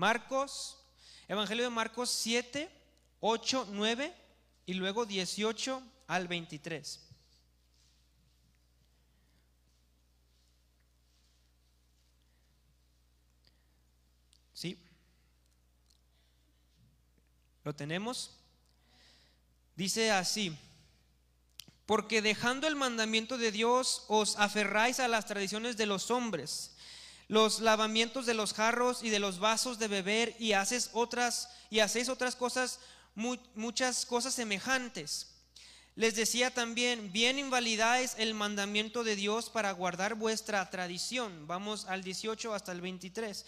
Marcos, Evangelio de Marcos 7, 8, 9 y luego 18 al 23. ¿Sí? ¿Lo tenemos? Dice así, porque dejando el mandamiento de Dios os aferráis a las tradiciones de los hombres, los lavamientos de los jarros y de los vasos de beber y haces otras y hacéis otras cosas muchas cosas semejantes. Les decía también, bien invalidáis el mandamiento de Dios para guardar vuestra tradición. Vamos al 18 hasta el 23.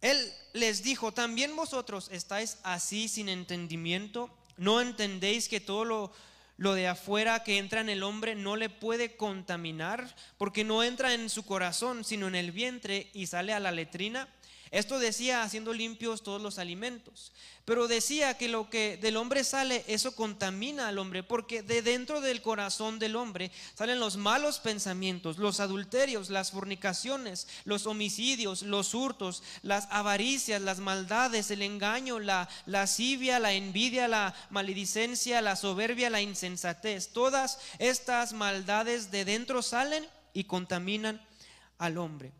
él les dijo, también vosotros estáis así sin entendimiento ¿No entendéis que todo lo, lo de afuera que entra en el hombre no le puede contaminar? Porque no entra en su corazón, sino en el vientre y sale a la letrina. Esto decía haciendo limpios todos los alimentos. Pero decía que lo que del hombre sale, eso contamina al hombre, porque de dentro del corazón del hombre salen los malos pensamientos, los adulterios, las fornicaciones, los homicidios, los hurtos, las avaricias, las maldades, el engaño, la lascivia, la envidia, la maledicencia, la soberbia, la insensatez. Todas estas maldades de dentro salen y contaminan al hombre.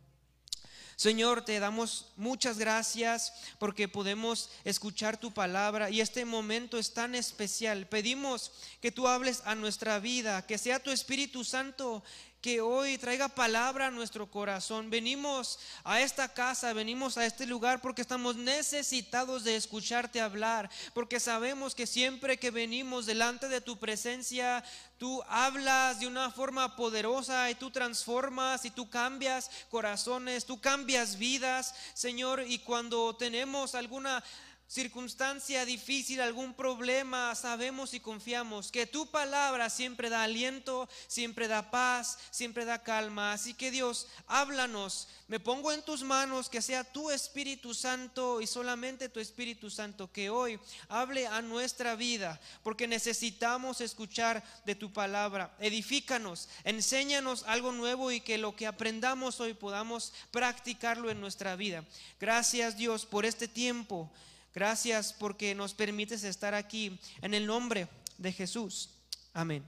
Señor, te damos muchas gracias porque podemos escuchar tu palabra y este momento es tan especial. Pedimos que tú hables a nuestra vida, que sea tu Espíritu Santo que hoy traiga palabra a nuestro corazón. Venimos a esta casa, venimos a este lugar porque estamos necesitados de escucharte hablar, porque sabemos que siempre que venimos delante de tu presencia, tú hablas de una forma poderosa y tú transformas y tú cambias corazones, tú cambias vidas, Señor, y cuando tenemos alguna circunstancia difícil, algún problema, sabemos y confiamos que tu palabra siempre da aliento, siempre da paz, siempre da calma. Así que Dios, háblanos. Me pongo en tus manos que sea tu Espíritu Santo y solamente tu Espíritu Santo que hoy hable a nuestra vida, porque necesitamos escuchar de tu palabra. Edifícanos, enséñanos algo nuevo y que lo que aprendamos hoy podamos practicarlo en nuestra vida. Gracias Dios por este tiempo. Gracias porque nos permites estar aquí en el nombre de Jesús. Amén.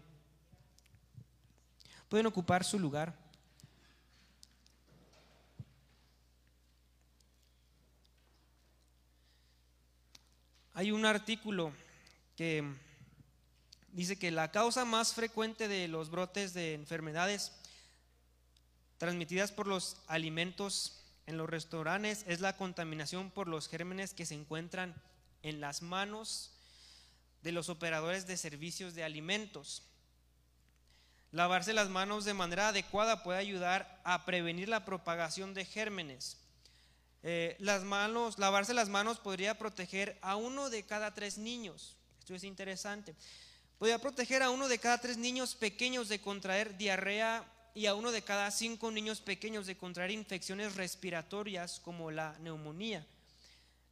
Pueden ocupar su lugar. Hay un artículo que dice que la causa más frecuente de los brotes de enfermedades transmitidas por los alimentos en los restaurantes es la contaminación por los gérmenes que se encuentran en las manos de los operadores de servicios de alimentos. Lavarse las manos de manera adecuada puede ayudar a prevenir la propagación de gérmenes. Eh, las manos, lavarse las manos podría proteger a uno de cada tres niños. Esto es interesante. Podría proteger a uno de cada tres niños pequeños de contraer diarrea y a uno de cada cinco niños pequeños de contraer infecciones respiratorias como la neumonía.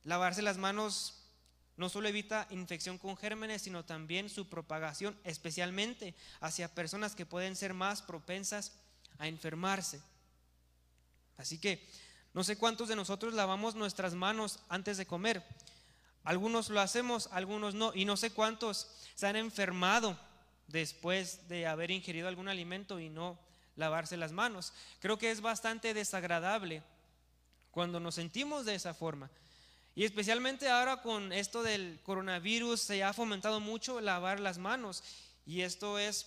Lavarse las manos no solo evita infección con gérmenes, sino también su propagación, especialmente hacia personas que pueden ser más propensas a enfermarse. Así que no sé cuántos de nosotros lavamos nuestras manos antes de comer. Algunos lo hacemos, algunos no. Y no sé cuántos se han enfermado después de haber ingerido algún alimento y no lavarse las manos. Creo que es bastante desagradable cuando nos sentimos de esa forma. Y especialmente ahora con esto del coronavirus se ha fomentado mucho lavar las manos. Y esto es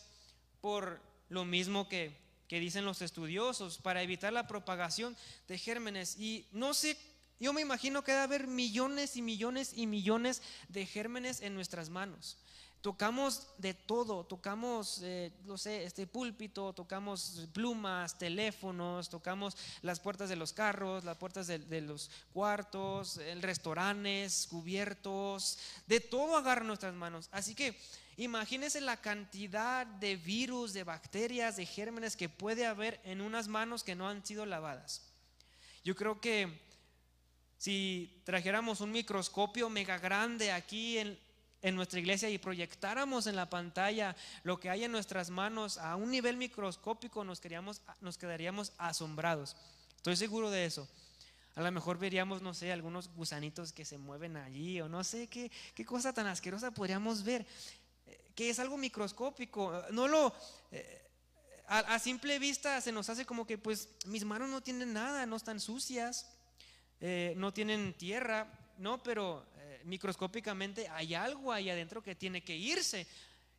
por lo mismo que, que dicen los estudiosos, para evitar la propagación de gérmenes. Y no sé, yo me imagino que debe haber millones y millones y millones de gérmenes en nuestras manos. Tocamos de todo, tocamos, eh, no sé, este púlpito, tocamos plumas, teléfonos, tocamos las puertas de los carros, las puertas de, los cuartos, restaurantes, cubiertos, de todo agarra nuestras manos. Así que imagínense la cantidad de virus, de bacterias, de gérmenes que puede haber en unas manos que no han sido lavadas. Yo creo que si trajéramos un microscopio mega grande aquí en, en nuestra iglesia y proyectáramos en la pantalla lo que hay en nuestras manos a un nivel microscópico, nos, queríamos, nos quedaríamos asombrados. Estoy seguro de eso. A lo mejor veríamos, no sé, algunos gusanitos que se mueven allí o no sé qué, qué cosa tan asquerosa podríamos ver, eh, que es algo microscópico. No lo... Eh, a, simple vista se nos hace como que pues mis manos no tienen nada, no están sucias, eh, no tienen tierra, no, pero microscópicamente hay algo ahí adentro que tiene que irse.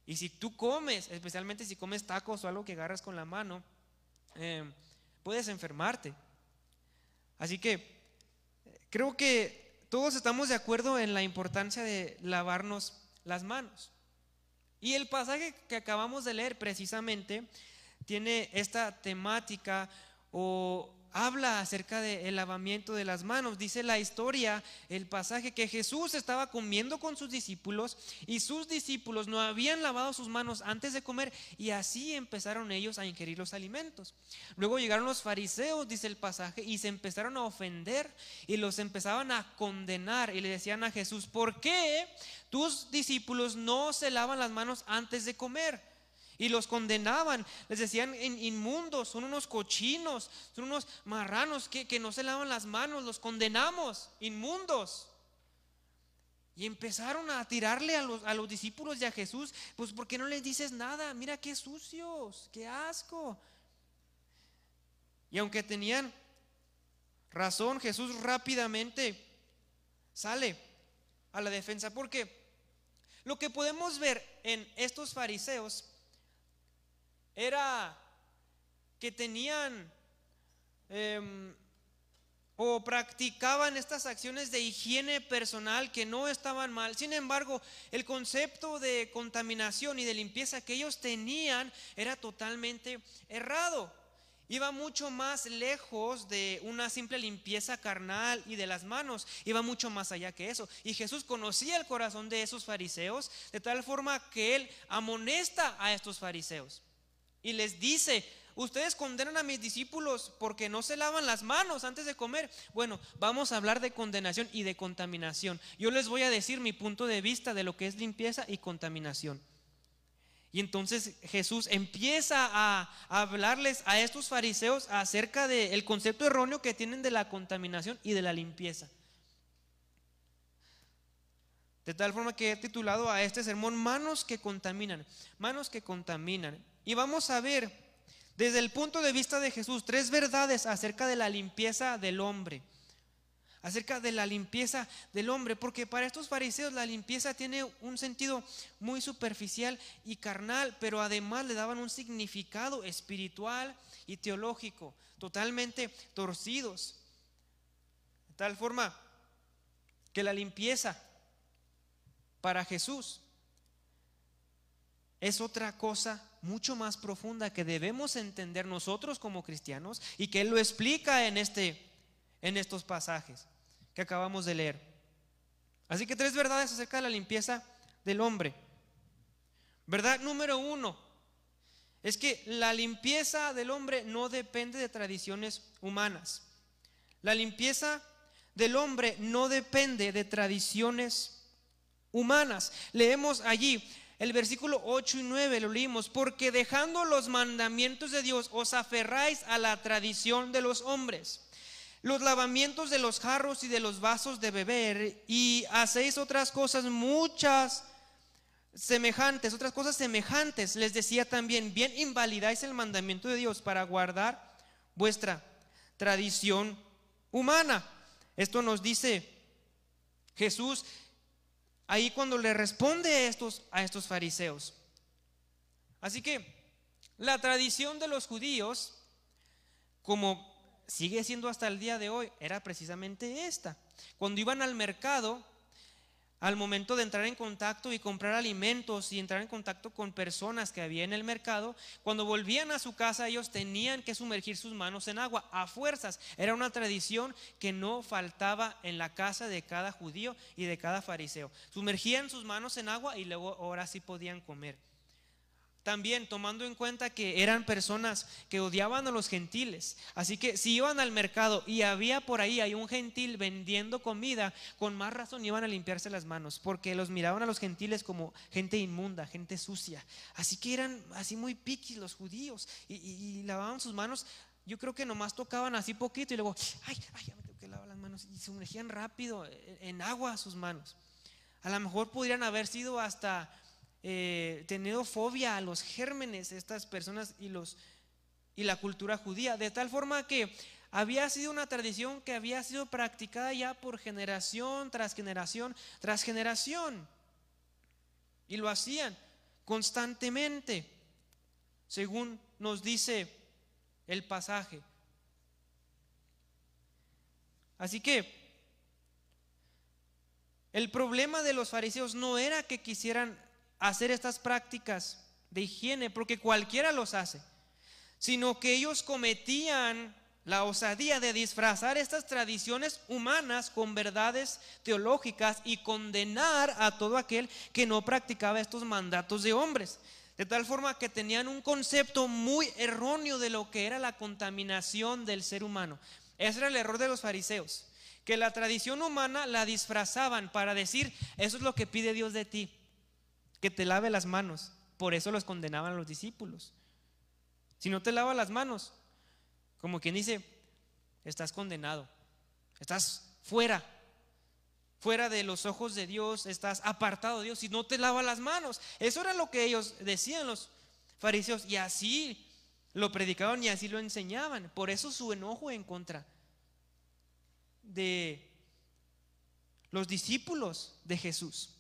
Y si tú comes, especialmente si comes tacos o algo que agarras con la mano, puedes enfermarte. Así que creo que todos estamos de acuerdo en la importancia de lavarnos las manos. Y el pasaje que acabamos de leer precisamente tiene esta temática o habla acerca del lavamiento de las manos. Dice la historia, el pasaje, que Jesús estaba comiendo con sus discípulos y sus discípulos no habían lavado sus manos antes de comer y así empezaron ellos a ingerir los alimentos. Luego llegaron los fariseos, dice el pasaje, y se empezaron a ofender y los empezaban a condenar y le decían a Jesús, ¿por qué tus discípulos no se lavan las manos antes de comer? Y los condenaban, les decían inmundos, son unos cochinos, son unos marranos que, no se lavan las manos, los condenamos, inmundos. Y empezaron a tirarle a los, a los discípulos y a Jesús, pues ¿por qué no les dices nada? Mira qué sucios, qué asco. Y aunque tenían razón, Jesús rápidamente sale a la defensa, porque lo que podemos ver en estos fariseos era que tenían em, o practicaban estas acciones de higiene personal que no estaban mal. Sin embargo, el concepto de contaminación y de limpieza que ellos tenían era totalmente errado. Iba mucho más lejos de una simple limpieza carnal y de las manos. Iba mucho más allá que eso. Y Jesús conocía el corazón de esos fariseos de tal forma que él amonesta a estos fariseos y les dice, ustedes condenan a mis discípulos porque no se lavan las manos antes de comer. Bueno, vamos a hablar de condenación y de contaminación. Yo les voy a decir mi punto de vista de lo que es limpieza y contaminación. Y entonces Jesús empieza a hablarles a estos fariseos acerca del concepto erróneo que tienen de la contaminación y de la limpieza. De tal forma que he titulado a este sermón Manos que contaminan, manos que contaminan. Y vamos a ver desde el punto de vista de Jesús tres verdades acerca de la limpieza del hombre. Acerca de la limpieza del hombre, porque para estos fariseos la limpieza tiene un sentido muy superficial y carnal, pero además le daban un significado espiritual y teológico, totalmente torcidos. De tal forma que la limpieza para Jesús es otra cosa mucho más profunda que debemos entender nosotros como cristianos y que Él lo explica en, este, en estos pasajes que acabamos de leer. Así que tres verdades acerca de la limpieza del hombre. Verdad número uno es que la limpieza del hombre no depende de tradiciones humanas. La limpieza del hombre no depende de tradiciones humanas. Leemos allí el versículo 8 y 9 lo leímos, porque dejando los mandamientos de Dios os aferráis a la tradición de los hombres, los lavamientos de los jarros y de los vasos de beber, y hacéis otras cosas muchas semejantes, otras cosas semejantes. Les decía también, bien invalidáis el mandamiento de Dios para guardar vuestra tradición humana. Esto nos dice Jesús ahí cuando le responde a estos, a estos fariseos. Así que la tradición de los judíos, como sigue siendo hasta el día de hoy, era precisamente esta. Cuando iban al mercado, al momento de entrar en contacto y comprar alimentos y entrar en contacto con personas que había en el mercado, cuando volvían a su casa ellos tenían que sumergir sus manos en agua a fuerzas. Era una tradición que no faltaba en la casa de cada judío y de cada fariseo. Sumergían sus manos en agua y luego ahora sí podían comer. También tomando en cuenta que eran personas que odiaban a los gentiles. Así que si iban al mercado y había por ahí un gentil vendiendo comida, con más razón iban a limpiarse las manos, porque los miraban a los gentiles como gente inmunda, gente sucia. Así que eran así muy piquis los judíos y, lavaban sus manos. Yo creo que nomás tocaban así poquito y luego, ay, ay, que lava las manos y sumergían rápido en agua sus manos. A lo mejor podrían haber sido hasta eh, tenido fobia a los gérmenes estas personas y, los, y la cultura judía, de tal forma que había sido una tradición que había sido practicada ya por generación tras generación tras generación. Y lo hacían constantemente, según nos dice el pasaje. Así que el problema de los fariseos no era que quisieran hacer estas prácticas de higiene, porque cualquiera los hace, sino que ellos cometían la osadía de disfrazar estas tradiciones humanas con verdades teológicas y condenar a todo aquel que no practicaba estos mandatos de hombres. De tal forma que tenían un concepto muy erróneo de lo que era la contaminación del ser humano. Ese era el error de los fariseos, que la tradición humana la disfrazaban para decir, eso es lo que pide Dios de ti, que te lave las manos. Por eso los condenaban a los discípulos. Si no te lava las manos, como quien dice, estás condenado, estás fuera, fuera de los ojos de Dios, estás apartado de Dios y no te lava las manos. Eso era lo que ellos decían los fariseos y así lo predicaban y así lo enseñaban. Por eso su enojo en contra de los discípulos de Jesús.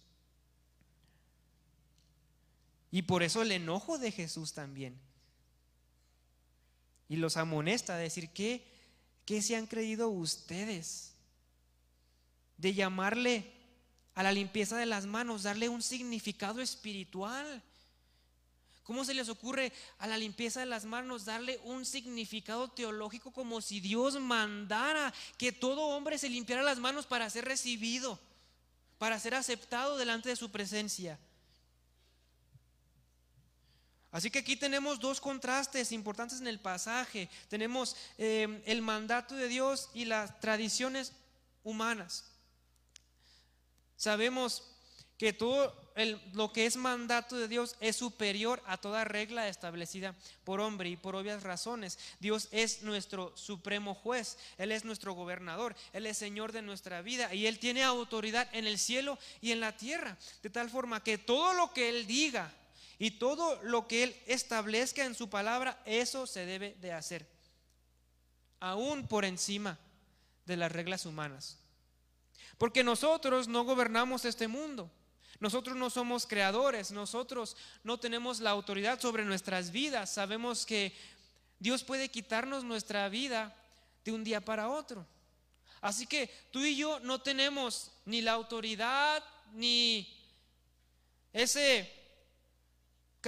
Y por eso el enojo de Jesús también y los amonesta a decir, ¿qué, ¿qué se han creído ustedes? De llamarle a la limpieza de las manos, darle un significado espiritual. ¿Cómo se les ocurre a la limpieza de las manos darle un significado teológico como si Dios mandara que todo hombre se limpiara las manos para ser recibido, para ser aceptado delante de su presencia? Así que aquí tenemos dos contrastes importantes en el pasaje. Tenemos eh, el mandato de Dios y las tradiciones humanas. Sabemos que todo lo que es mandato de Dios es superior a toda regla establecida por hombre y por obvias razones. Dios es nuestro supremo juez, Él es nuestro gobernador, Él es Señor de nuestra vida y Él tiene autoridad en el cielo y en la tierra. De tal forma que todo lo que Él diga, y todo lo que Él establezca en su palabra, eso se debe de hacer. Aún por encima de las reglas humanas. Porque nosotros no gobernamos este mundo. Nosotros no somos creadores. Nosotros no tenemos la autoridad sobre nuestras vidas. Sabemos que Dios puede quitarnos nuestra vida de un día para otro. Así que tú y yo no tenemos ni la autoridad ni ese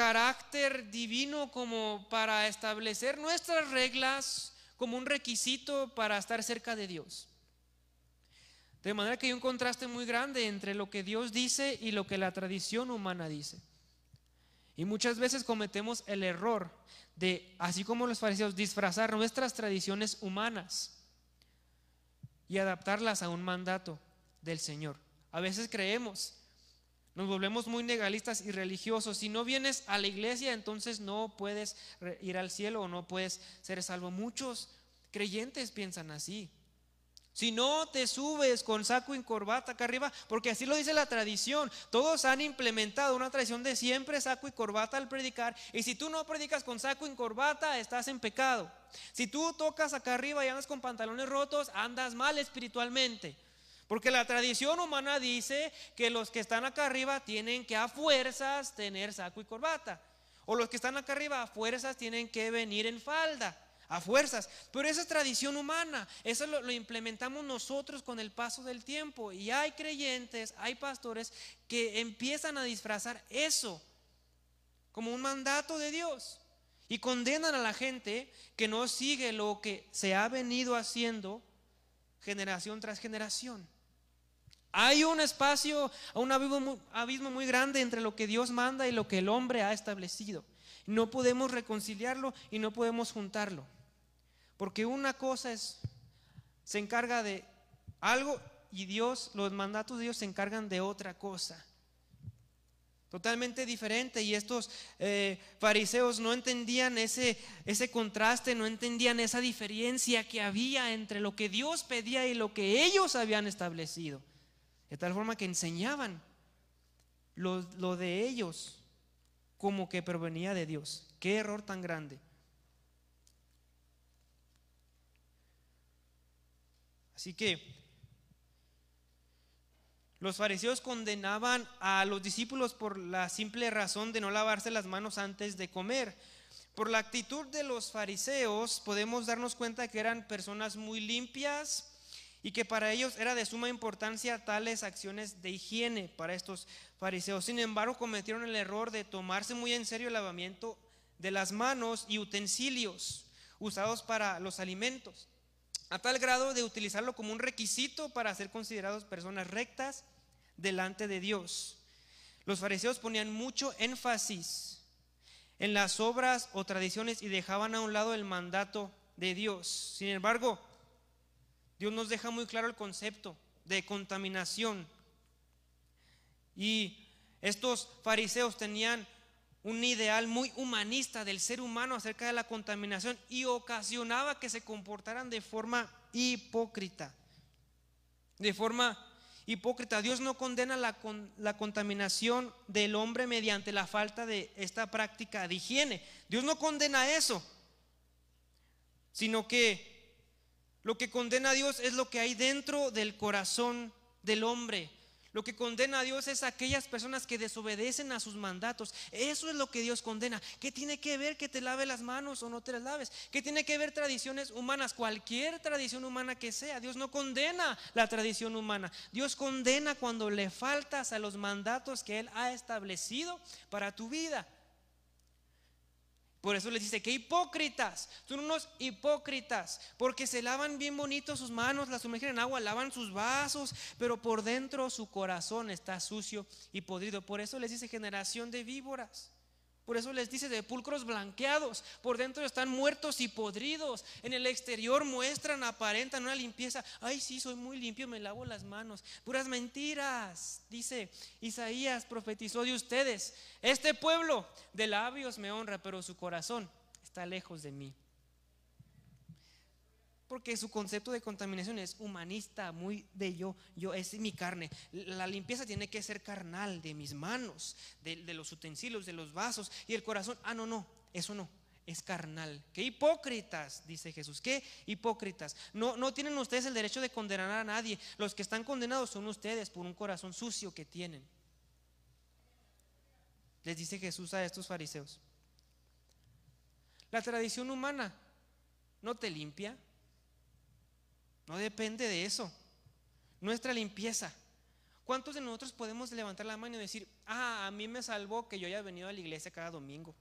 carácter divino como para establecer nuestras reglas como un requisito para estar cerca de Dios. De manera que hay un contraste muy grande entre lo que Dios dice y lo que la tradición humana dice. Y muchas veces cometemos el error de, así como los fariseos, disfrazar nuestras tradiciones humanas y adaptarlas a un mandato del Señor. A veces creemos nos volvemos muy legalistas y religiosos. Si no vienes a la iglesia, entonces no puedes ir al cielo o no puedes ser salvo. Muchos creyentes piensan así. Si no te subes con saco y corbata acá arriba, porque así lo dice la tradición, todos han implementado una tradición de siempre saco y corbata al predicar, y si tú no predicas con saco y corbata, estás en pecado. Si tú tocas acá arriba y andas con pantalones rotos, andas mal espiritualmente. Porque la tradición humana dice que los que están acá arriba tienen que a fuerzas tener saco y corbata. O los que están acá arriba a fuerzas tienen que venir en falda. A fuerzas. Pero esa es tradición humana. Eso lo, lo implementamos nosotros con el paso del tiempo. Y hay creyentes, hay pastores que empiezan a disfrazar eso como un mandato de Dios. Y condenan a la gente que no sigue lo que se ha venido haciendo generación tras generación. Hay un espacio, un abismo, muy grande entre lo que Dios manda y lo que el hombre ha establecido. No podemos reconciliarlo y no podemos juntarlo. Porque una cosa es, se encarga de algo y Dios, los mandatos de Dios se encargan de otra cosa. totalmente diferente. Y estos eh, fariseos no entendían ese, ese contraste, no entendían esa diferencia que había entre lo que Dios pedía y lo que ellos habían establecido. De tal forma que enseñaban lo, de ellos como que provenía de Dios. Qué error tan grande. Así que los fariseos condenaban a los discípulos por la simple razón de no lavarse las manos antes de comer. Por la actitud de los fariseos podemos darnos cuenta que eran personas muy limpias y que para ellos era de suma importancia tales acciones de higiene para estos fariseos. Sin embargo, cometieron el error de tomarse muy en serio el lavamiento de las manos y utensilios usados para los alimentos, a tal grado de utilizarlo como un requisito para ser considerados personas rectas delante de Dios. Los fariseos ponían mucho énfasis en las obras o tradiciones y dejaban a un lado el mandato de Dios. Sin embargo, Dios nos deja muy claro el concepto de contaminación. Y estos fariseos tenían un ideal muy humanista del ser humano acerca de la contaminación y ocasionaba que se comportaran de forma hipócrita, de forma hipócrita. Dios no condena la, la, contaminación del hombre mediante la falta de esta práctica de higiene. Dios no condena eso, sino que lo que condena a Dios es lo que hay dentro del corazón del hombre. Lo que condena a Dios es aquellas personas que desobedecen a sus mandatos. Eso es lo que Dios condena. ¿Qué tiene que ver que te lave las manos o no te las laves? ¿Qué tiene que ver tradiciones humanas? Cualquier tradición humana que sea. Dios no condena la tradición humana. Dios condena cuando le faltas a los mandatos que Él ha establecido para tu vida. Por eso les dice que hipócritas, son unos hipócritas, porque se lavan bien bonito sus manos, las sumergen en agua, lavan sus vasos, pero por dentro su corazón está sucio y podrido. Por eso les dice generación de víboras. Por eso les dice de pulcros blanqueados, por dentro están muertos y podridos, en el exterior muestran, aparentan una limpieza. Ay, sí, soy muy limpio, me lavo las manos. Puras mentiras, dice Isaías, profetizó de ustedes. Este pueblo de labios me honra, pero su corazón está lejos de mí porque su concepto de contaminación es humanista, muy de yo, yo es mi carne. La limpieza tiene que ser carnal, de mis manos, de, los utensilios, de los vasos y el corazón. Ah, no, no, eso no, es carnal. Qué hipócritas, dice Jesús, qué hipócritas. No, no tienen ustedes el derecho de condenar a nadie. Los que están condenados son ustedes por un corazón sucio que tienen. Les dice Jesús a estos fariseos. La tradición humana no te limpia, no depende de eso. Nuestra limpieza. ¿Cuántos de nosotros podemos levantar la mano y decir, ah, a mí me salvó que yo haya venido a la iglesia cada domingo?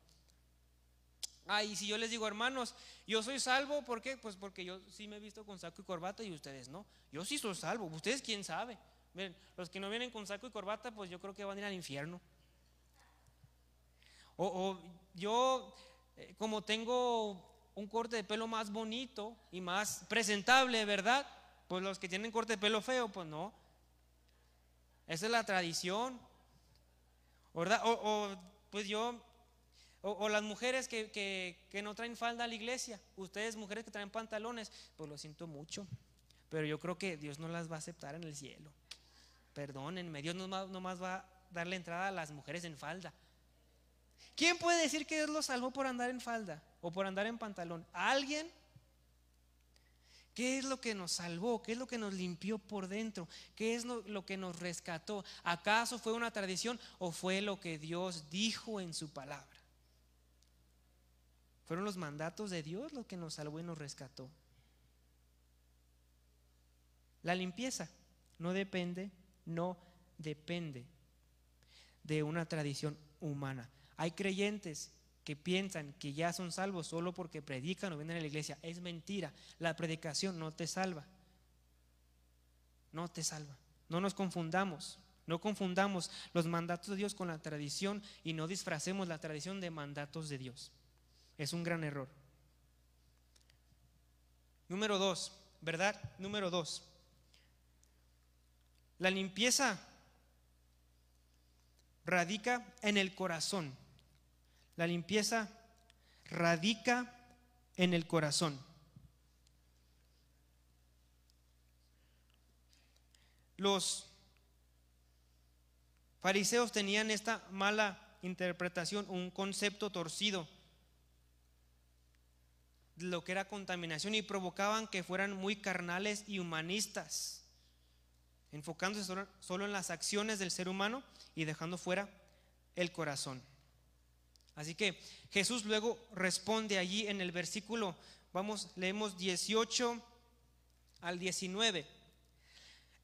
Ah, y si yo les digo, hermanos, yo soy salvo, ¿por qué? Pues porque yo sí me he visto con saco y corbata y ustedes no. Yo sí soy salvo, ustedes quién sabe. Miren, los que no vienen con saco y corbata, pues yo creo que van a ir al infierno. O, yo, eh, como tengo un corte de pelo más bonito y más presentable, ¿verdad? Pues los que tienen corte de pelo feo, pues no. Esa es la tradición, ¿verdad? O, pues yo, o, las mujeres que, que, no traen falda a la iglesia, ustedes mujeres que traen pantalones, pues lo siento mucho, pero yo creo que Dios no las va a aceptar en el cielo. Perdónenme, Dios no más va a darle entrada a las mujeres en falda. ¿Quién puede decir que Dios lo salvó por andar en falda o por andar en pantalón? ¿Alguien? ¿Qué es lo que nos salvó? ¿Qué es lo que nos limpió por dentro? ¿Qué es lo, que nos rescató? ¿Acaso fue una tradición o fue lo que Dios dijo en su palabra? Fueron los mandatos de Dios lo que nos salvó y nos rescató. La limpieza no depende, no depende de una tradición humana. Hay creyentes que piensan que ya son salvos solo porque predican o vienen a la iglesia. Es mentira. La predicación no te salva. No te salva. No nos confundamos. No confundamos los mandatos de Dios con la tradición y no disfracemos la tradición de mandatos de Dios. Es un gran error. Número dos, ¿verdad? Número dos. La limpieza radica en el corazón. La limpieza radica en el corazón. Los fariseos tenían esta mala interpretación, un concepto torcido de lo que era contaminación y provocaban que fueran muy carnales y humanistas, enfocándose solo, en las acciones del ser humano y dejando fuera el corazón. Así que Jesús luego responde allí en el versículo, vamos, leemos 18 al 19.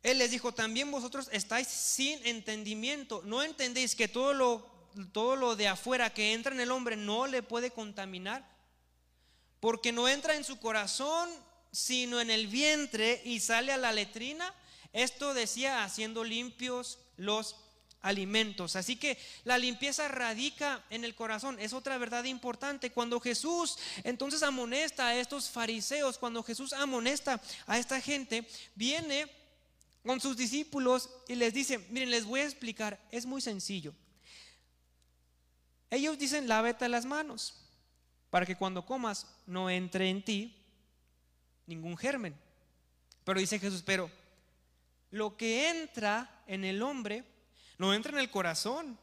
Él les dijo, también vosotros estáis sin entendimiento, no entendéis que todo lo todo lo de afuera que entra en el hombre no le puede contaminar, porque no entra en su corazón, sino en el vientre y sale a la letrina. Esto decía haciendo limpios los alimentos. Así que la limpieza radica en el corazón. Es otra verdad importante. Cuando Jesús entonces amonesta a estos fariseos, cuando Jesús amonesta a esta gente, viene con sus discípulos y les dice, miren, les voy a explicar, es muy sencillo. Ellos dicen, lávete las manos, para que cuando comas no entre en ti ningún germen. Pero dice Jesús, pero lo que entra en el hombre no entra en el corazón.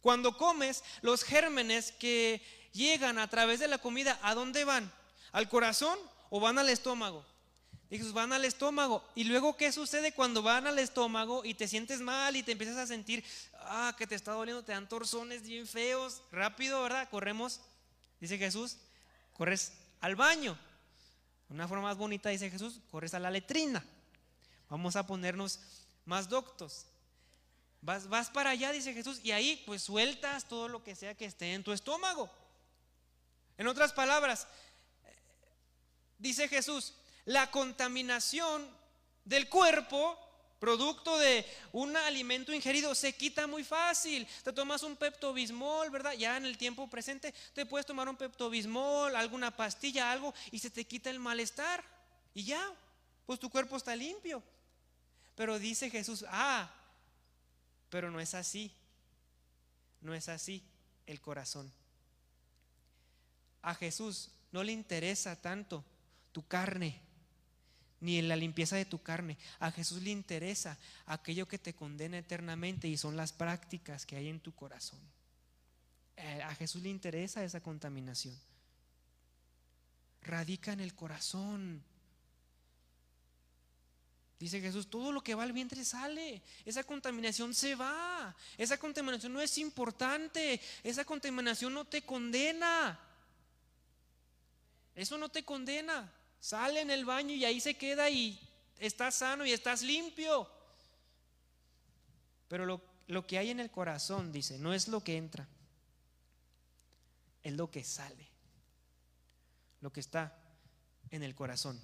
Cuando comes, los gérmenes que llegan a través de la comida, ¿a dónde van? ¿Al corazón o van al estómago? Jesús, van al estómago. ¿Y luego qué sucede cuando van al estómago y te sientes mal y te empiezas a sentir, ah, que te está doliendo, te dan torzones bien feos? Rápido, ¿verdad? Corremos, dice Jesús, corres al baño. Una forma más bonita, dice Jesús, corres a la letrina. Vamos a ponernos más doctos. Vas, vas para allá, dice Jesús, y ahí pues sueltas todo lo que sea que esté en tu estómago. En otras palabras, dice Jesús, la contaminación del cuerpo, producto de un alimento ingerido, se quita muy fácil. Te tomas un peptobismol, ¿verdad? Ya en el tiempo presente te puedes tomar un peptobismol, alguna pastilla, algo, y se te quita el malestar. Y ya, pues tu cuerpo está limpio. Pero dice Jesús, ah, pero no es así. No es así el corazón. A Jesús no le interesa tanto tu carne ni en la limpieza de tu carne. A Jesús le interesa aquello que te condena eternamente y son las prácticas que hay en tu corazón. Eh, a Jesús le interesa esa contaminación. Radica en el corazón. Dice Jesús, todo lo que va al vientre sale. Esa contaminación se va. Esa contaminación no es importante. Esa contaminación no te condena. Eso no te condena. Sale en el baño y ahí se queda y estás sano y estás limpio. Pero lo, lo que hay en el corazón, dice, no es lo que entra, es lo que sale, lo que está en el corazón.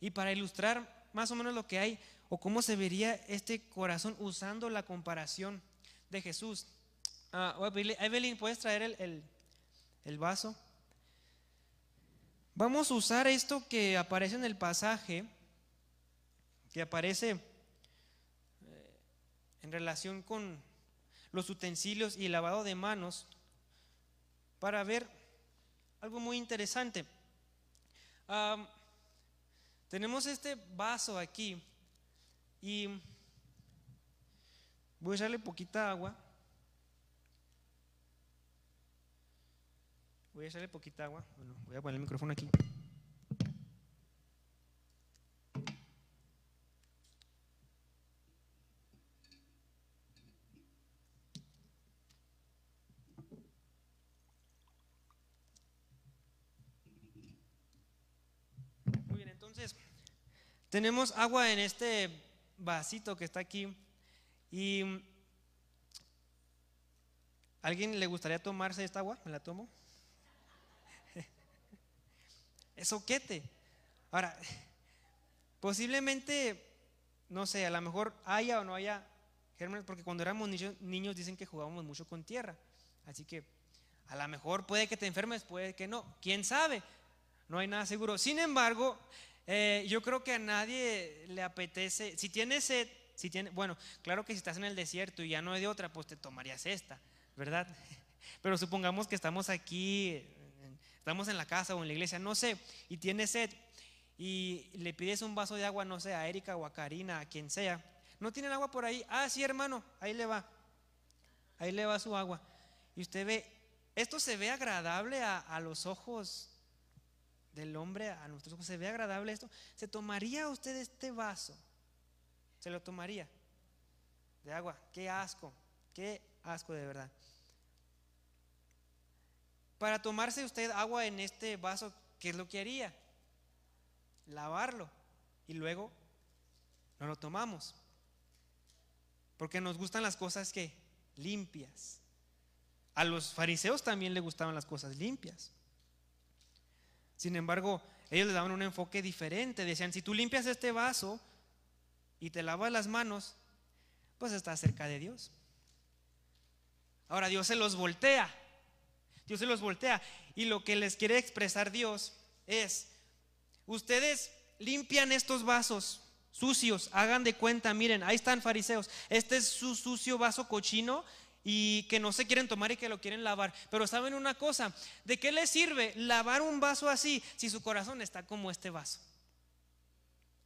Y para ilustrar más o menos lo que hay o cómo se vería este corazón usando la comparación de Jesús. Uh, Evelyn, ¿puedes traer el, el, vaso? Vamos a usar esto que aparece en el pasaje, que aparece eh, en relación con los utensilios y el lavado de manos, para ver algo muy interesante. Tenemos este vaso aquí y voy a echarle poquita agua. Voy a echarle poquita agua. Bueno, voy a poner el micrófono aquí. Muy bien, tenemos agua en este vasito que está aquí y ¿alguien le gustaría tomarse esta agua? ¿Me la tomo? es oquete. Ahora, posiblemente, no sé, a lo mejor haya o no haya gérmenes, porque cuando éramos niños, dicen que jugábamos mucho con tierra. Así que a lo mejor puede que te enfermes, puede que no. ¿Quién sabe? No hay nada seguro. Sin embargo, eh, yo creo que a nadie le apetece, si tienes sed si tiene, bueno, claro que si estás en el desierto y ya no hay de otra, pues te tomarías esta, ¿verdad? Pero supongamos que estamos aquí, estamos en la casa o en la iglesia, no sé, y tienes sed y le pides un vaso de agua, no sé, a Erika o a Karina, a quien sea. ¿No tienen agua por ahí? Ah, sí, hermano, ahí le va. Ahí le va su agua. Y usted ve, esto se ve agradable a, a los ojos del hombre, a nuestros ojos, se ve agradable esto. ¿Se tomaría usted este vaso? se lo tomaría de agua. Qué asco, qué asco de verdad. Para tomarse usted agua en este vaso, ¿qué es lo que haría? Lavarlo y luego no lo tomamos. Porque nos gustan las cosas que limpias. A los fariseos también les gustaban las cosas limpias. Sin embargo, ellos le daban un enfoque diferente. Decían, si tú limpias este vaso, y te lavas las manos, pues estás cerca de Dios. Ahora Dios se los voltea. Dios se los voltea. Y lo que les quiere expresar Dios es, ustedes limpian estos vasos sucios, hagan de cuenta, miren, ahí están fariseos, este es su sucio vaso cochino y que no se quieren tomar y que lo quieren lavar. Pero saben una cosa, ¿de qué les sirve lavar un vaso así si su corazón está como este vaso?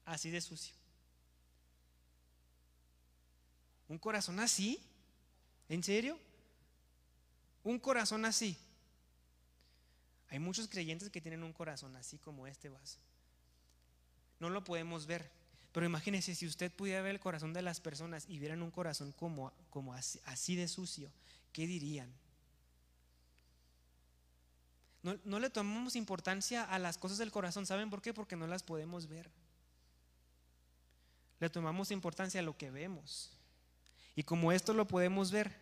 Así de sucio. ¿Un corazón así? ¿En serio? Un corazón así. Hay muchos creyentes que tienen un corazón así como este vaso. No lo podemos ver, pero imagínese si usted pudiera ver el corazón de las personas y vieran un corazón como, como así, así de sucio, ¿qué dirían? No, no le tomamos importancia a las cosas del corazón. ¿Saben por qué? Porque no las podemos ver. Le tomamos importancia a lo que vemos. Y como esto lo podemos ver,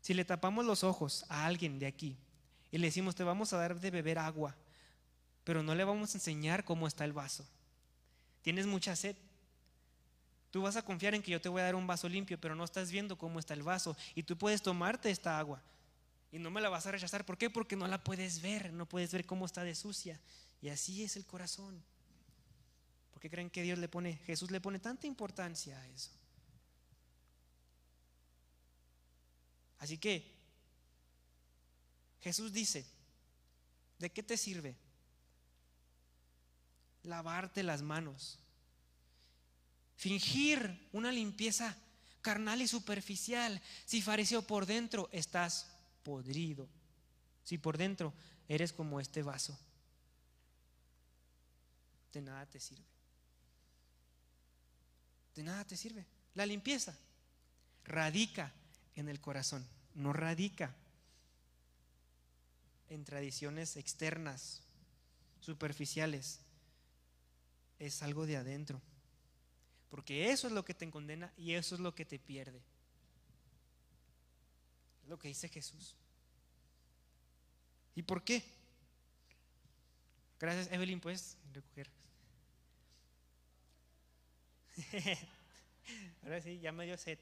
si le tapamos los ojos a alguien de aquí y le decimos, te vamos a dar de beber agua, pero no le vamos a enseñar cómo está el vaso. Tienes mucha sed. Tú vas a confiar en que yo te voy a dar un vaso limpio, pero no estás viendo cómo está el vaso. Y tú puedes tomarte esta agua y no me la vas a rechazar. ¿Por qué? Porque no la puedes ver, no puedes ver cómo está de sucia. Y así es el corazón. ¿Por qué creen que Dios le pone, Jesús le pone tanta importancia a eso? Así que Jesús dice, ¿de qué te sirve? Lavarte las manos. Fingir una limpieza carnal y superficial. Si fariseo por dentro estás podrido. Si por dentro eres como este vaso. De nada te sirve. De nada te sirve. La limpieza radica en el corazón, no radica en tradiciones externas, superficiales, es algo de adentro. Porque eso es lo que te condena y eso es lo que te pierde. Es lo que dice Jesús. ¿Y por qué? Gracias, Evelyn, puedes recoger. Ahora sí, ya me dio sed.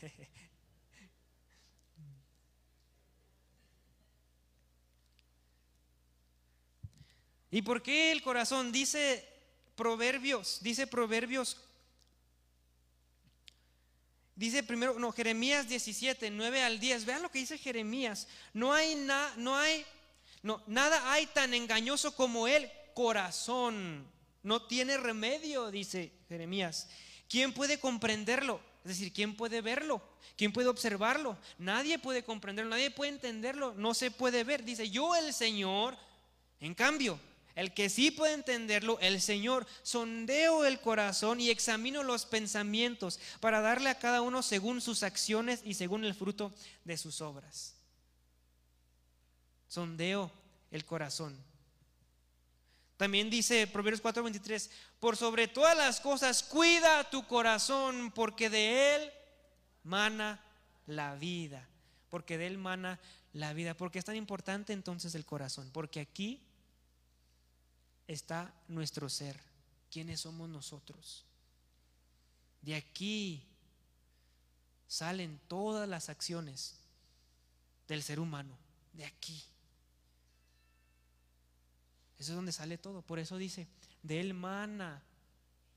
¿Y por qué el corazón? Dice Proverbios, dice Proverbios. Dice primero, no, Jeremías 17, 9 al 10. Vean lo que dice Jeremías. No hay nada, no hay, no, nada hay tan engañoso como el corazón. No tiene remedio, dice Jeremías. ¿Quién puede comprenderlo? Es decir, ¿quién puede verlo? ¿Quién puede observarlo? Nadie puede comprenderlo, nadie puede entenderlo, no se puede ver. Dice, yo el Señor, en cambio, el que sí puede entenderlo, el Señor, sondeo el corazón y examino los pensamientos para darle a cada uno según sus acciones y según el fruto de sus obras. Sondeo el corazón. También dice Proverbios 4:23, por sobre todas las cosas cuida tu corazón, porque de él mana la vida, porque de él mana la vida. porque es tan importante entonces el corazón? Porque aquí está nuestro ser, quiénes somos nosotros. De aquí salen todas las acciones del ser humano, de aquí. Eso es donde sale todo. Por eso dice, de él mana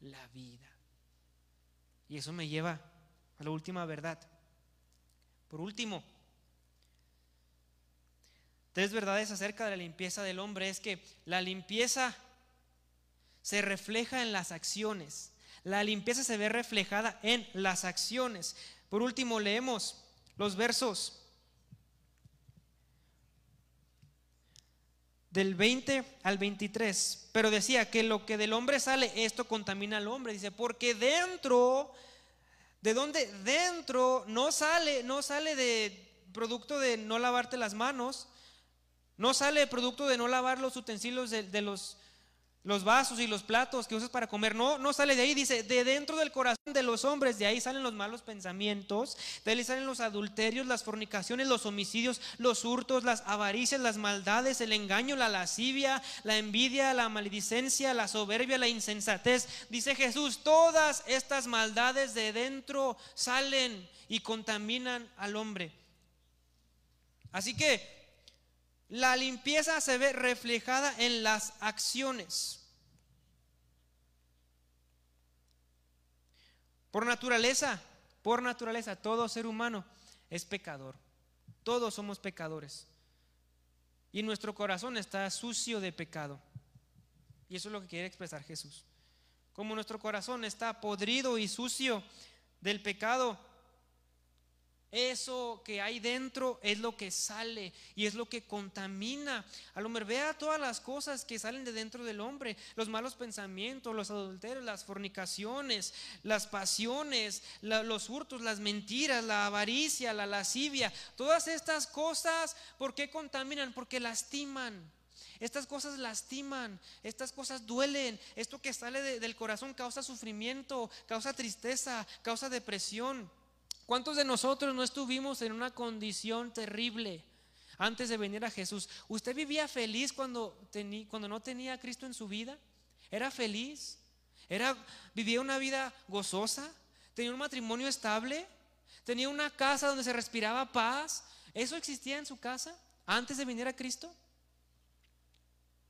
la vida. Y eso me lleva a la última verdad. Por último, tres verdades acerca de la limpieza del hombre es que la limpieza se refleja en las acciones. La limpieza se ve reflejada en las acciones. Por último, leemos los versos del 20 al 23. Pero decía que lo que del hombre sale, esto contamina al hombre. Dice, porque dentro, ¿de dónde? Dentro no sale, no sale de producto de no lavarte las manos, no sale producto de no lavar los utensilios de los los vasos y los platos que usas para comer, no, no sale de ahí, dice, de dentro del corazón de los hombres, de ahí salen los malos pensamientos, de ahí salen los adulterios, las fornicaciones, los homicidios, los hurtos, las avaricias, las maldades, el engaño, la lascivia, la envidia, la maledicencia, la soberbia, la insensatez. Dice Jesús, todas estas maldades de dentro salen y contaminan al hombre. Así que la limpieza se ve reflejada en las acciones. Por naturaleza, por naturaleza, todo ser humano es pecador. Todos somos pecadores. Y nuestro corazón está sucio de pecado. Y eso es lo que quiere expresar Jesús. Como nuestro corazón está podrido y sucio del pecado, eso que hay dentro es lo que sale y es lo que contamina al hombre. Vea todas las cosas que salen de dentro del hombre, los malos pensamientos, los adulterios, las fornicaciones, las pasiones, los hurtos, las mentiras, la avaricia, la lascivia. Todas estas cosas, ¿por qué contaminan? Porque lastiman. Estas cosas lastiman, estas cosas duelen, esto que sale del corazón causa sufrimiento, causa tristeza, causa depresión. ¿Cuántos de nosotros no estuvimos en una condición terrible antes de venir a Jesús? ¿Usted vivía feliz cuando, cuando no tenía a Cristo en su vida? ¿Era feliz? ¿Era, ¿Vivía una vida gozosa? ¿Tenía un matrimonio estable? ¿Tenía una casa donde se respiraba paz? ¿Eso existía en su casa antes de venir a Cristo?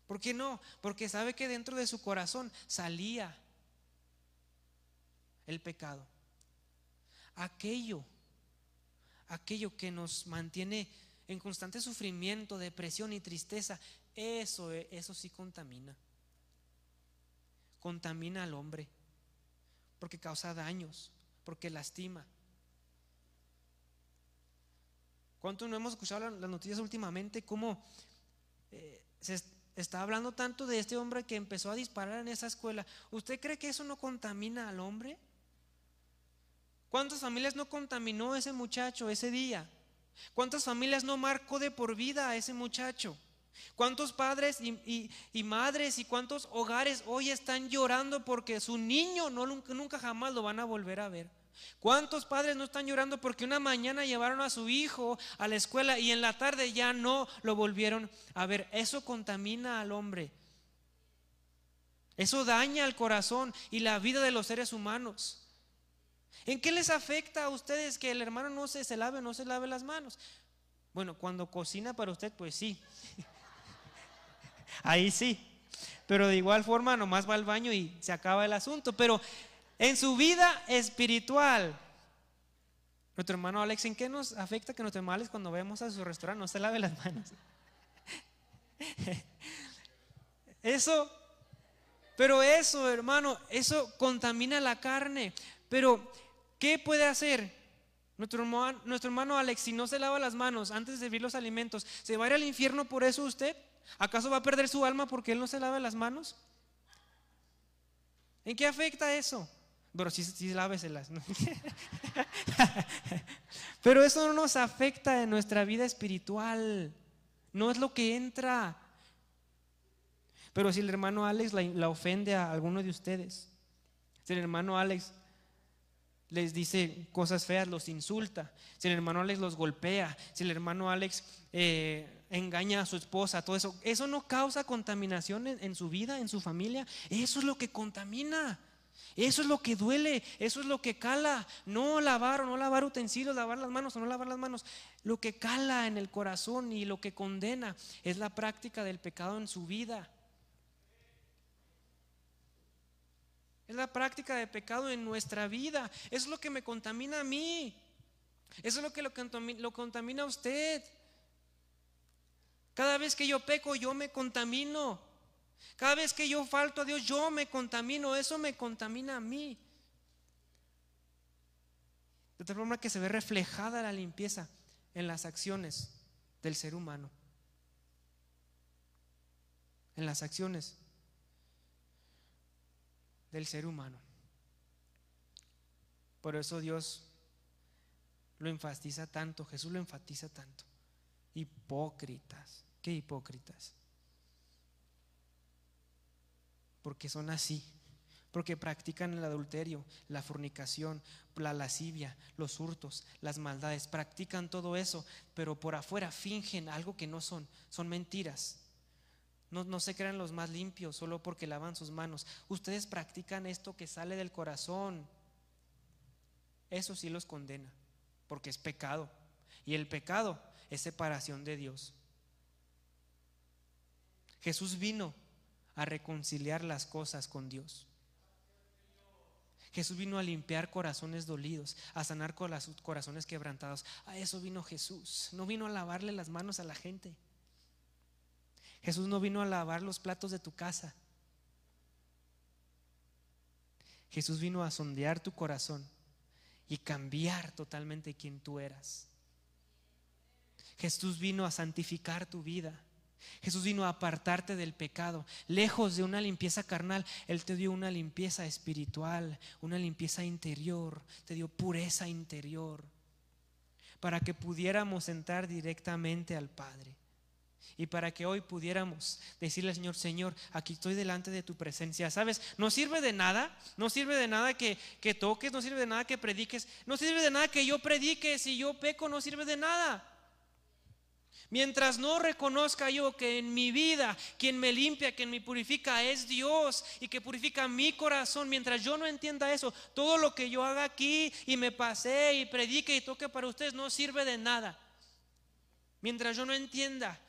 ¿Por qué no? Porque sabe que dentro de su corazón salía el pecado aquello, aquello que nos mantiene en constante sufrimiento, depresión y tristeza, eso, eso sí contamina. Contamina al hombre, porque causa daños, porque lastima. ¿Cuánto no hemos escuchado las noticias últimamente? ¿Cómo eh, se está hablando tanto de este hombre que empezó a disparar en esa escuela? ¿Usted cree que eso no contamina al hombre? ¿Cuántas familias no contaminó ese muchacho ese día? ¿Cuántas familias no marcó de por vida a ese muchacho? ¿Cuántos padres y, madres y cuántos hogares hoy están llorando porque su niño no, nunca jamás lo van a volver a ver? ¿Cuántos padres no están llorando porque una mañana llevaron a su hijo a la escuela y en la tarde ya no lo volvieron a ver? Eso contamina al hombre. Eso daña al corazón y la vida de los seres humanos. ¿En qué les afecta a ustedes que el hermano no se, se lave o no se lave las manos? Bueno, cuando cocina para usted, pues sí. Ahí sí. Pero de igual forma, nomás va al baño y se acaba el asunto. Pero en su vida espiritual, nuestro hermano Alex, ¿en qué nos afecta que nuestro hermano cuando vemos a su restaurante no se lave las manos? Eso, pero eso, hermano, eso contamina la carne. Pero ¿Qué puede hacer? Nuestro hermano, Alex, si no se lava las manos antes de servir los alimentos, ¿se va a ir al infierno por eso usted? ¿Acaso va a perder su alma porque él no se lava las manos? ¿En qué afecta eso? Pero sí, sí láveselas. Pero eso no nos afecta en nuestra vida espiritual. No es lo que entra. Pero si el hermano Alex la, la ofende a alguno de ustedes, si el hermano Alex les dice cosas feas, los insulta, si el hermano Alex los golpea, si el hermano Alex eh, engaña a su esposa, todo eso, eso no causa contaminación en, su vida, en su familia, eso es lo que contamina. Eso es lo que duele, eso es lo que cala. No lavar o no lavar utensilios, lavar las manos o no lavar las manos. Lo que cala en el corazón y lo que condena es la práctica del pecado en su vida. Es la práctica de pecado en nuestra vida. Es lo que me contamina a mí. Eso es lo que lo contamina, lo contamina a usted. Cada vez que yo peco, yo me contamino. Cada vez que yo falto a Dios, yo me contamino. Eso me contamina a mí. De tal forma que se ve reflejada la limpieza en las acciones del ser humano. En las acciones del ser humano. Por eso Dios lo enfatiza tanto, Jesús lo enfatiza tanto. Hipócritas, ¿qué hipócritas? Porque son así, porque practican el adulterio, la fornicación, la lascivia, los hurtos, las maldades, practican todo eso, pero por afuera fingen algo que no son, son mentiras. No, se crean los más limpios solo porque lavan sus manos. Ustedes practican esto que sale del corazón. Eso sí los condena, porque es pecado. Y el pecado es separación de Dios. Jesús vino a reconciliar las cosas con Dios. Jesús vino a limpiar corazones dolidos, a sanar corazones quebrantados. A eso vino Jesús. No vino a lavarle las manos a la gente. Jesús no vino a lavar los platos de tu casa. Jesús vino a sondear tu corazón y cambiar totalmente quien tú eras. Jesús vino a santificar tu vida. Jesús vino a apartarte del pecado. Lejos de una limpieza carnal, Él te dio una limpieza espiritual, una limpieza interior, te dio pureza interior, para que pudiéramos entrar directamente al Padre. Y para que hoy pudiéramos decirle al Señor, Señor, aquí estoy delante de tu presencia. ¿Sabes? No sirve de nada, no sirve de nada que, que toques, no sirve de nada que prediques, no sirve de nada que yo predique, si yo peco, no sirve de nada. Mientras no reconozca yo que en mi vida quien me limpia, quien me purifica es Dios y que purifica mi corazón, mientras yo no entienda eso, todo lo que yo haga aquí y me pase y predique y toque para ustedes no sirve de nada. Mientras yo no entienda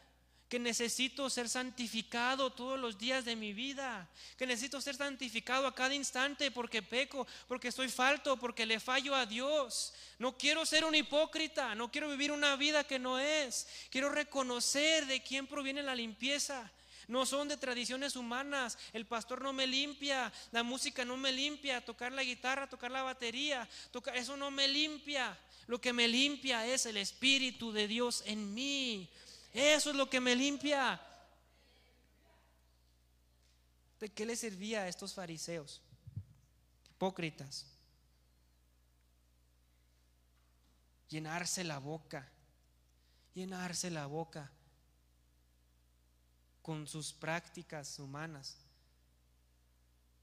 que necesito ser santificado todos los días de mi vida, que necesito ser santificado a cada instante porque peco, porque estoy falto, porque le fallo a Dios. No quiero ser un hipócrita, no quiero vivir una vida que no es. Quiero reconocer de quién proviene la limpieza. No son de tradiciones humanas. El pastor no me limpia, la música no me limpia, tocar la guitarra, tocar la batería, tocar, eso no me limpia. Lo que me limpia es el Espíritu de Dios en mí. Eso es lo que me limpia. ¿De qué le servía a estos fariseos? Hipócritas. Llenarse la boca. Llenarse la boca con sus prácticas humanas.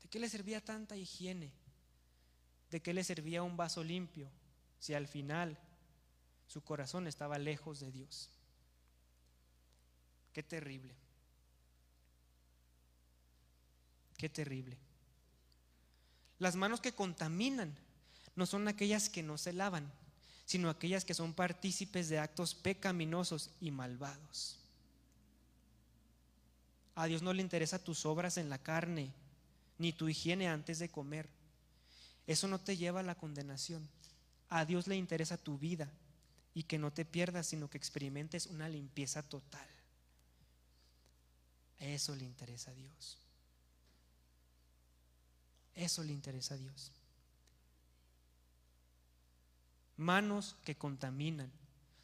¿De qué le servía tanta higiene? ¿De qué le servía un vaso limpio si al final su corazón estaba lejos de Dios? Qué terrible. Qué terrible. Las manos que contaminan no son aquellas que no se lavan, sino aquellas que son partícipes de actos pecaminosos y malvados. A Dios no le interesa tus obras en la carne, ni tu higiene antes de comer. Eso no te lleva a la condenación. A Dios le interesa tu vida y que no te pierdas, sino que experimentes una limpieza total. Eso le interesa a Dios. Eso le interesa a Dios. Manos que contaminan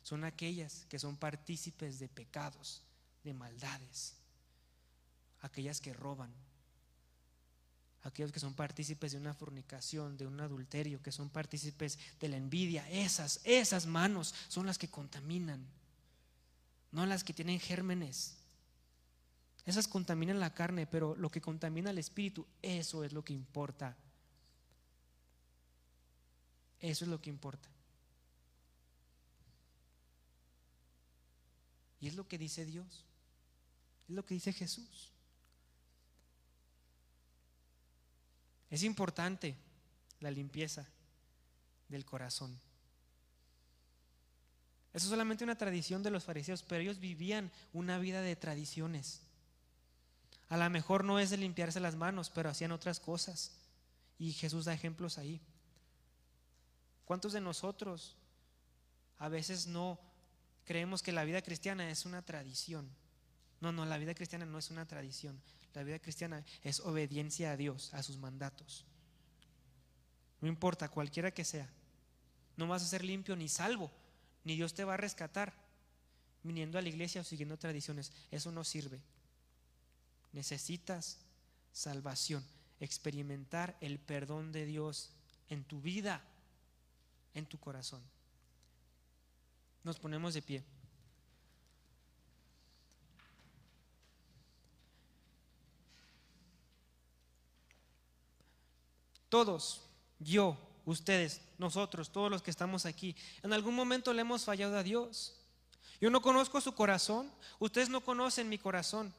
son aquellas que son partícipes de pecados, de maldades, aquellas que roban, aquellos que son partícipes de una fornicación, de un adulterio, que son partícipes de la envidia, esas, esas manos son las que contaminan, no las que tienen gérmenes. Esas contaminan la carne, pero lo que contamina el espíritu, eso es lo que importa. Eso es lo que importa. Y es lo que dice Dios. Es lo que dice Jesús. Es importante la limpieza del corazón. Eso es solamente una tradición de los fariseos, pero ellos vivían una vida de tradiciones. A lo mejor no es de limpiarse las manos, pero hacían otras cosas. Y Jesús da ejemplos ahí. ¿Cuántos de nosotros a veces no creemos que la vida cristiana es una tradición? No, no, la vida cristiana no es una tradición. La vida cristiana es obediencia a Dios, a sus mandatos. No importa, cualquiera que sea. No vas a ser limpio ni salvo, ni Dios te va a rescatar viniendo a la iglesia o siguiendo tradiciones. Eso no sirve. Necesitas salvación, experimentar el perdón de Dios en tu vida, en tu corazón. Nos ponemos de pie. Todos, yo, ustedes, nosotros, todos los que estamos aquí, en algún momento le hemos fallado a Dios. Yo no conozco su corazón, ustedes no conocen mi corazón,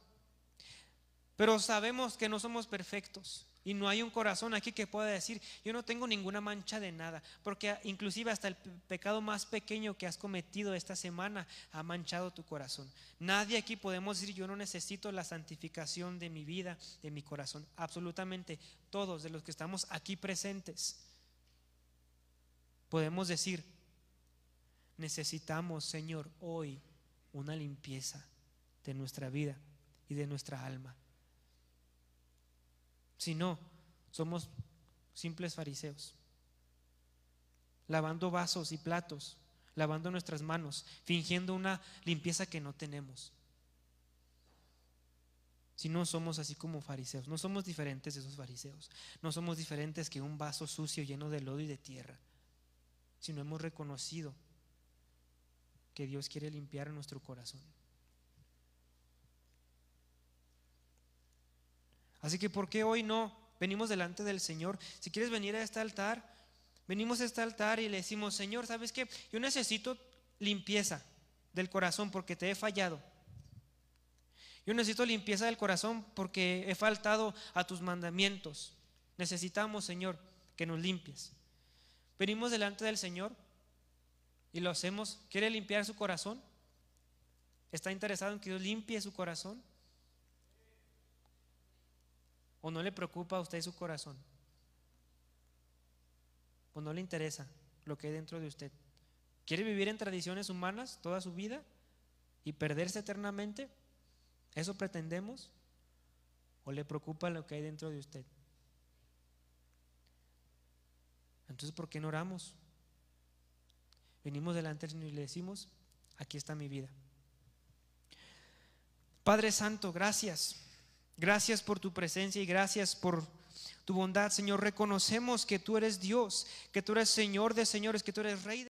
pero sabemos que no somos perfectos. Y no hay un corazón aquí que pueda decir, yo no tengo ninguna mancha de nada, porque inclusive hasta el pecado más pequeño que has cometido esta semana ha manchado tu corazón. Nadie aquí podemos decir, yo no necesito la santificación de mi vida, de mi corazón. Absolutamente todos de los que estamos aquí presentes podemos decir, necesitamos, Señor, hoy una limpieza de nuestra vida y de nuestra alma. Si no, somos simples fariseos, lavando vasos y platos, lavando nuestras manos, fingiendo una limpieza que no tenemos. Si no somos así como fariseos, no somos diferentes de esos fariseos, no somos diferentes que un vaso sucio lleno de lodo y de tierra, si no hemos reconocido que Dios quiere limpiar nuestro corazón. Así que, ¿por qué hoy no venimos delante del Señor? Si quieres venir a este altar, venimos a este altar y le decimos, Señor, ¿sabes qué? Yo necesito limpieza del corazón porque te he fallado. Yo necesito limpieza del corazón porque he faltado a tus mandamientos. Necesitamos, Señor, que nos limpies. Venimos delante del Señor y lo hacemos. ¿Quiere limpiar su corazón? ¿Está interesado en que Dios limpie su corazón? ¿O no le preocupa a usted su corazón? ¿O no le interesa lo que hay dentro de usted? ¿Quiere vivir en tradiciones humanas toda su vida y perderse eternamente? ¿Eso pretendemos? ¿O le preocupa lo que hay dentro de usted? Entonces, ¿por qué no oramos? Venimos delante del Señor y le decimos, aquí está mi vida. Padre Santo, gracias. Gracias por tu presencia y gracias por tu bondad, Señor. Reconocemos que tú eres Dios, que tú eres Señor de señores, que tú eres Rey de